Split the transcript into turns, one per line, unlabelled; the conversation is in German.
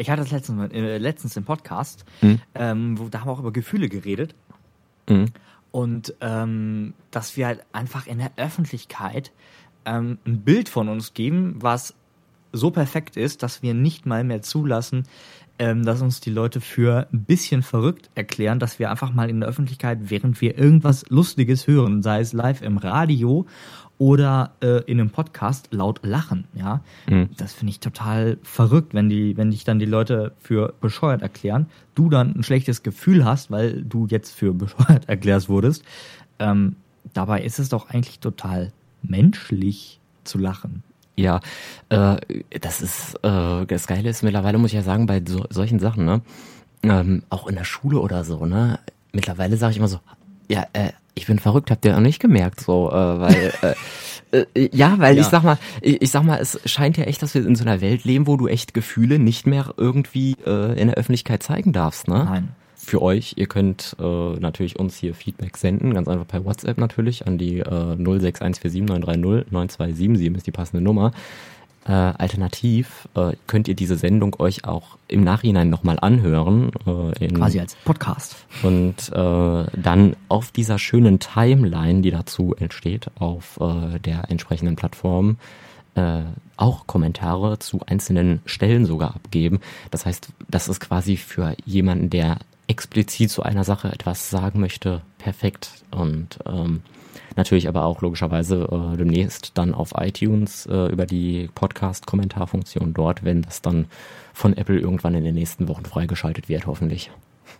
Ich hatte das letztens, äh, letztens im Podcast,
Mhm.
ähm, wo, da haben wir auch über Gefühle geredet.
Mhm.
Und ähm, dass wir halt einfach in der Öffentlichkeit ähm, ein Bild von uns geben, was so perfekt ist, dass wir nicht mal mehr zulassen, ähm, dass uns die Leute für ein bisschen verrückt erklären, dass wir einfach mal in der Öffentlichkeit, während wir irgendwas Lustiges hören, sei es live im Radio oder äh, in einem Podcast, laut lachen. Ja,
Mhm.
das finde ich total verrückt, wenn die, wenn dich dann die Leute für bescheuert erklären, du dann ein schlechtes Gefühl hast, weil du jetzt für bescheuert erklärt wurdest. Ähm, dabei ist es doch eigentlich total menschlich zu lachen.
Ja, äh, das ist, äh, das Geile ist mittlerweile, muss ich ja sagen, bei so, solchen Sachen, ne, ähm, auch in der Schule oder so, ne, mittlerweile sage ich immer so, ja, äh, ich bin verrückt, habt ihr auch nicht gemerkt, so, äh, weil, äh, äh, ja, weil
Ja.
ich sag mal, ich, ich sag mal, es scheint ja echt, dass wir in so einer Welt leben, wo du echt Gefühle nicht mehr irgendwie äh, in der Öffentlichkeit zeigen darfst, ne?
Nein.
Für euch. Ihr könnt äh, natürlich uns hier Feedback senden, ganz einfach per WhatsApp natürlich an die äh, 06147930 ist die passende Nummer. Äh, alternativ äh, könnt ihr diese Sendung euch auch im Nachhinein nochmal anhören. Äh, in,
Quasi als Podcast.
und äh, dann auf dieser schönen Timeline, die dazu entsteht, auf äh, der entsprechenden Plattform, äh, auch Kommentare zu einzelnen Stellen sogar abgeben. Das heißt, das ist quasi für jemanden, der explizit zu einer Sache etwas sagen möchte, perfekt. Und ähm, natürlich aber auch logischerweise äh, demnächst dann auf iTunes äh, über die Podcast-Kommentarfunktion dort, wenn das dann von Apple irgendwann in den nächsten Wochen freigeschaltet wird, hoffentlich.